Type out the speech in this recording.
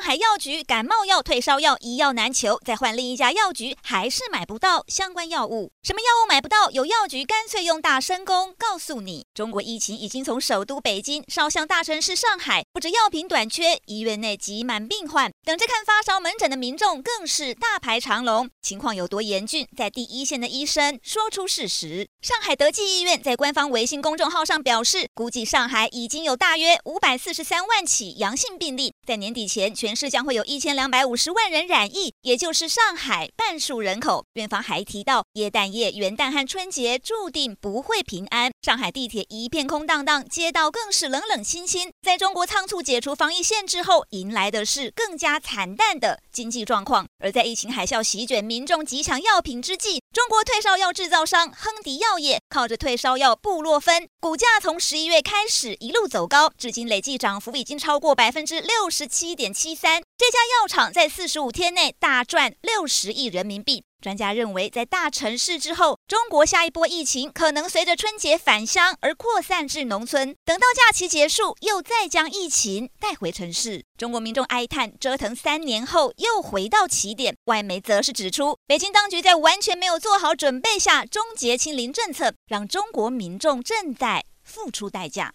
上海药局感冒药、退烧药一药难求，再换另一家药局还是买不到相关药物。什么药物买不到？有药局干脆用大声公告诉你：中国疫情已经从首都北京烧向大城市上海，不止药品短缺，医院内挤满病患，等着看发烧门诊的民众更是大排长龙。情况有多严峻？在第一线的医生说出事实。上海德济医院在官方微信公众号上表示，估计上海已经有大约五百四十三万起阳性病例，在年底前。全市将会有一千两百五十万人染疫，也就是上海半数人口。院方还提到，耶诞夜、元旦和春节注定不会平安。上海地铁一片空荡荡，街道更是冷冷清清。在中国仓促解除防疫限制后，迎来的是更加惨淡的经济状况。而在疫情海啸席卷、民众极强药品之际，中国退烧药制造商亨迪药业靠着退烧药布洛芬，股价从十一月开始一路走高，至今累计涨幅已经超过百分之六十七点七三。这家药厂在四十五天内大赚六十亿人民币。专家认为，在大城市之后，中国下一波疫情可能随着春节返乡而扩散至农村，等到假期结束，又再将疫情带回城市。中国民众哀叹，折腾三年后又回到起点。外媒则是指出，北京当局在完全没有做好准备下终结清零政策，让中国民众正在付出代价。